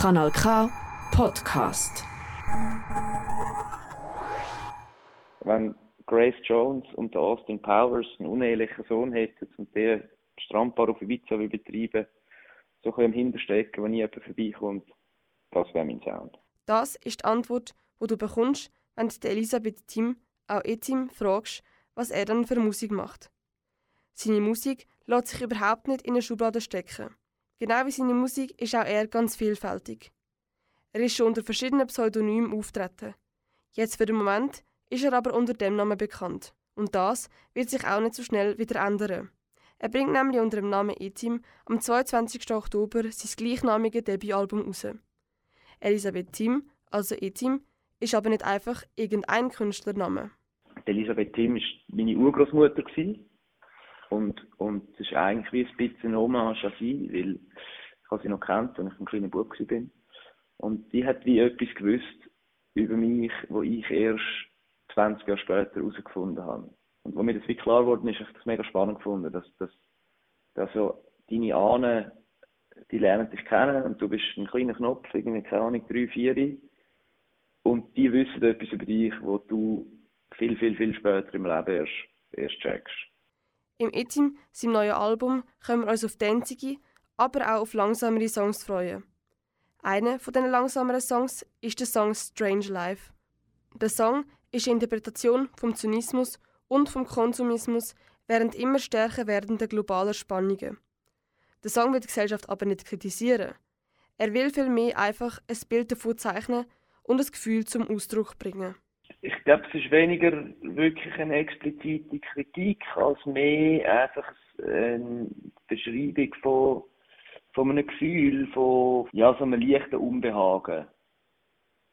Kanal K Podcast. Wenn Grace Jones und Austin Powers einen unehelichen Sohn hätten und der Strandbar auf Ibiza will betreiben, so ein im Hinterstecken, wenn nie jemand vorbeikommt, das wäre mein Sound. Das ist die Antwort, die du bekommst, wenn du Elisabeth Tim, auch Etim, fragst, was er dann für Musik macht. Seine Musik lässt sich überhaupt nicht in eine Schublade stecken. Genau wie seine Musik ist auch er ganz vielfältig. Er ist schon unter verschiedenen Pseudonymen auftreten. Jetzt für den Moment ist er aber unter dem Namen bekannt. Und das wird sich auch nicht so schnell wieder ändern. Er bringt nämlich unter dem Namen Etim am 22. Oktober sein gleichnamige Debütalbum raus. Elisabeth Tim, also Etim, ist aber nicht einfach irgendein Künstlername. Elisabeth Tim war meine Urgroßmutter und, und das ist eigentlich wie ein bisschen eine Hommage an sie, weil ich habe sie noch kennt, als ich ein kleiner Bub war. Und die hat wie etwas gewusst über mich, wo ich erst 20 Jahre später herausgefunden habe. Und wo mir das wie klar geworden ist, habe ich das mega spannend gefunden, dass, dass, dass so deine Ahnen, die lernen dich kennen und du bist ein kleiner Knopf, irgendwie, keine Ahnung, drei, vier, und die wissen etwas über dich, wo du viel, viel, viel später im Leben erst, erst checkst. Im Etim, seinem neuen Album, können wir uns auf tänzige, aber auch auf langsamere Songs freuen. Einer von diesen langsameren Songs ist der Song Strange Life. Der Song ist eine Interpretation vom Zynismus und vom Konsumismus während immer stärker werdender globaler Spannungen. Der Song will die Gesellschaft aber nicht kritisieren. Er will vielmehr einfach ein Bild davon zeichnen und ein Gefühl zum Ausdruck bringen ich glaube, es ist weniger wirklich eine explizite Kritik als mehr einfach eine Beschreibung von, von einem Gefühl, von ja, so einem leichten Unbehagen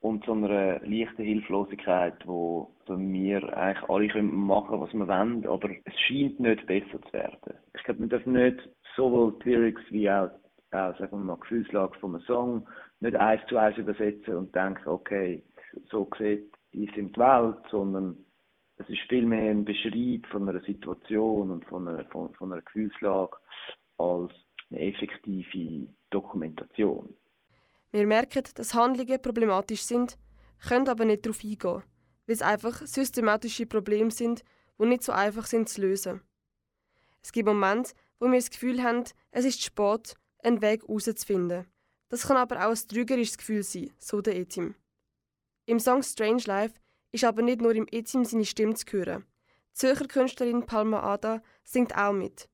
und so einer leichten Hilflosigkeit, wo wir eigentlich alle können machen was wir wollen, aber es scheint nicht besser zu werden. Ich glaube, man darf nicht sowohl die Lyrics wie auch, auch sagen wir Gefühlslage von einem Song nicht eins zu eins übersetzen und denken, okay, so sieht die sind die Welt, sondern es ist vielmehr ein Beschreib von einer Situation und von einer, von, von einer Gefühlslage als eine effektive Dokumentation. Wir merken, dass Handlungen problematisch sind, können aber nicht darauf eingehen, weil es einfach systematische Probleme sind, die nicht so einfach sind zu lösen. Es gibt Momente, wo wir das Gefühl haben, es ist spät, einen Weg herauszufinden. Das kann aber auch ein trügerisches Gefühl sein, so der Etim. Im Song Strange Life ist aber nicht nur im Etim seine Stimme zu hören. Die Zürcher Künstlerin Palma Ada singt auch mit.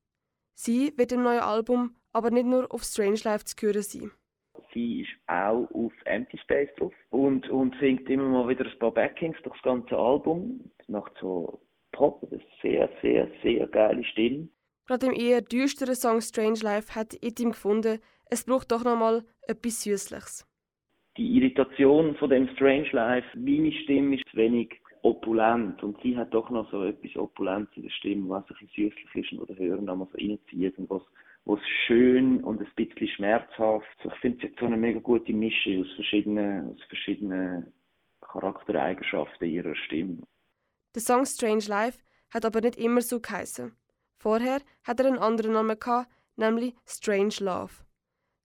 Sie wird im neuen Album aber nicht nur auf Strange Life zu hören sein. Sie ist auch auf Empty Space drauf und, und singt immer mal wieder ein paar Backings durch das ganze Album. Sie macht so Pop, eine sehr, sehr, sehr geile Stimme. Gerade im eher düsteren Song Strange Life hat Etim gefunden, es braucht doch noch mal etwas Süßliches die Irritation von dem Strange Life, meine Stimme ist wenig opulent und sie hat doch noch so etwas Opulentes in der Stimme, was ein bisschen süßlich ist und der Hörer mal so reinzieht und was was schön und ein bisschen schmerzhaft. Ich finde es so eine mega gute Mischung aus verschiedenen, aus verschiedenen Charaktereigenschaften ihrer Stimme. Der Song Strange Life hat aber nicht immer so geheißen. Vorher hat er einen anderen Namen gehabt, nämlich Strange Love.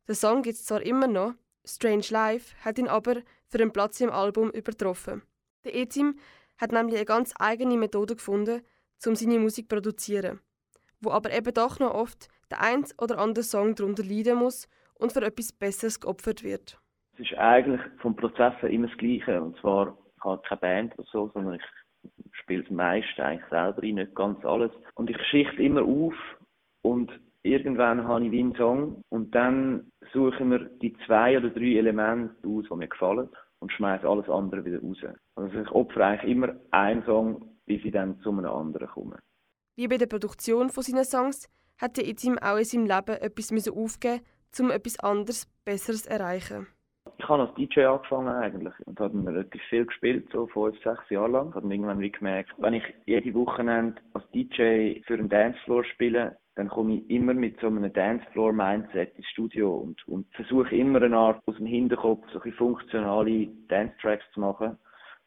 Der Song gibt es zwar immer noch, Strange Life hat ihn aber für einen Platz im Album übertroffen. Der E-Team hat nämlich eine ganz eigene Methode gefunden, um seine Musik zu produzieren, wo aber eben doch noch oft der ein oder andere Song darunter leiden muss und für etwas Besseres geopfert wird. Es ist eigentlich vom Prozess her immer das Gleiche. Und zwar, ich habe keine Band oder so, sondern ich spiele das meiste eigentlich selber ein, nicht ganz alles. Und ich schichte immer auf und irgendwann habe ich wie einen Song und dann suchen wir die zwei oder drei Elemente aus, die mir gefallen und schmeißen alles andere wieder raus. Also ich opfere eigentlich immer einen Song, bis ich dann zu einem anderen komme. Wie bei der Produktion von seinen Songs hat der Itzim auch in seinem Leben etwas aufgeben um etwas anderes, Besseres zu erreichen. Ich habe als DJ angefangen eigentlich und habe relativ viel gespielt, so fünf, sechs Jahre lang. Ich habe irgendwann wie gemerkt, wenn ich jede Wochenende als DJ für einen Dancefloor spiele, dann komme ich immer mit so einem Dancefloor-Mindset ins Studio und, und versuche immer eine Art aus dem Hinterkopf so funktionale Dance-Tracks zu machen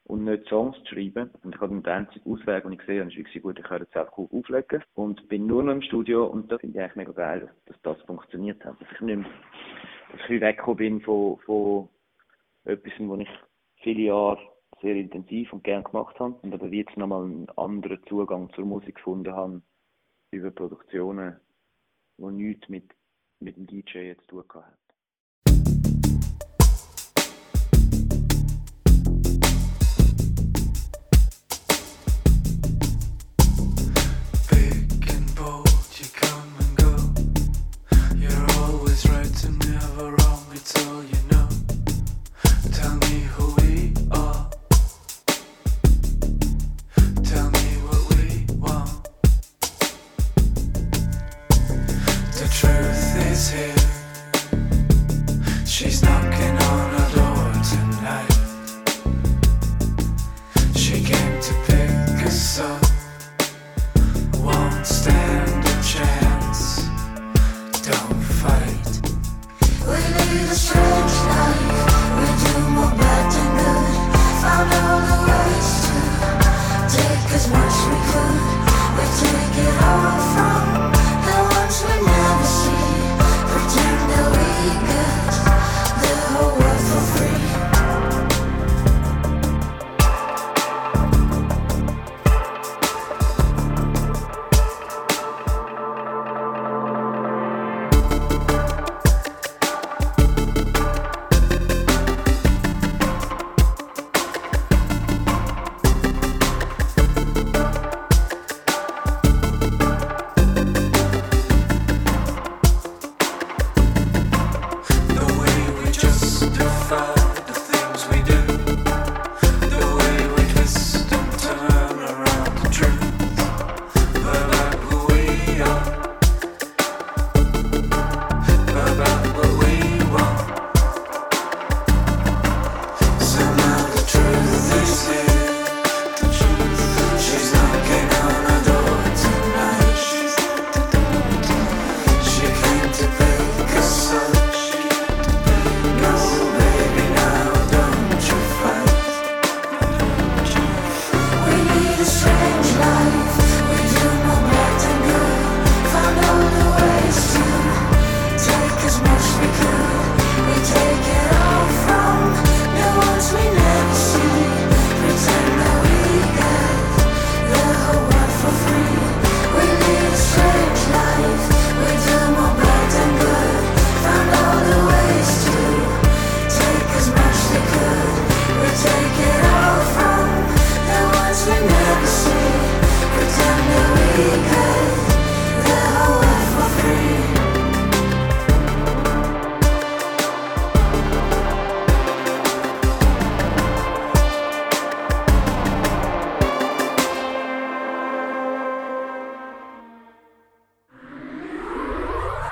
und nicht Songs zu schreiben. Und ich habe den einzigen Ausweg, den ich gesehen habe, ist gut, ich kann jetzt einfach auflegen und bin nur noch im Studio und da finde ich eigentlich mega geil, dass, dass das funktioniert hat. Dass ich nicht mehr ich ein bisschen weggekommen bin von, von etwas, was ich viele Jahre sehr intensiv und gern gemacht habe und aber jetzt nochmal einen anderen Zugang zur Musik gefunden habe über Produktionen, die nichts mit, mit dem DJ jetzt zu tun haben.